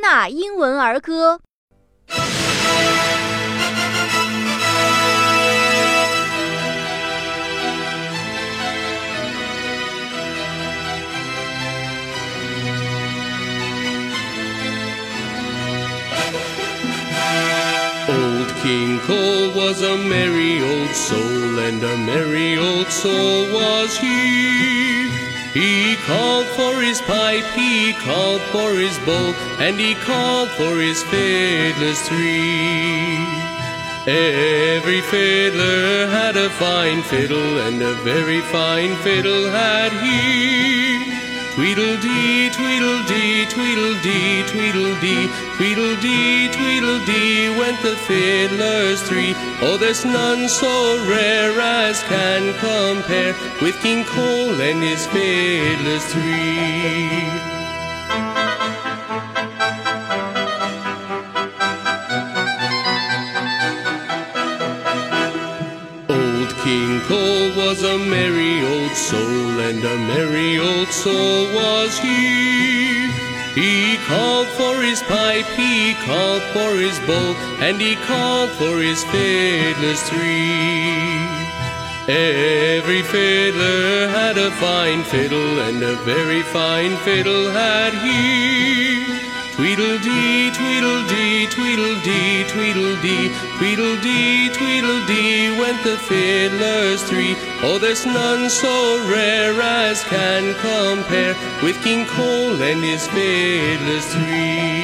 纳英文儿歌。Old King Cole was a merry old soul, and a merry old soul was he. He called for his pipe, he called for his bowl, and he called for his fiddlers three. Every fiddler had a fine fiddle, and a very fine fiddle had he. Tweedledee, tweedledee, tweedledee, tweedledee, tweedledee, tweedledee went the fiddlers three. Oh, there's none so rare as can compare with King Cole and his fiddlers three. King Cole was a merry old soul, and a merry old soul was he. He called for his pipe, he called for his bowl, and he called for his fiddlers three. Every fiddler had a fine fiddle, and a very fine fiddle had he. Tweedledee, tweedledee, tweedledee, tweedledee, tweedledee, tweedledee went the fiddlers three. Oh, there's none so rare as can compare with King Cole and his fiddlers three.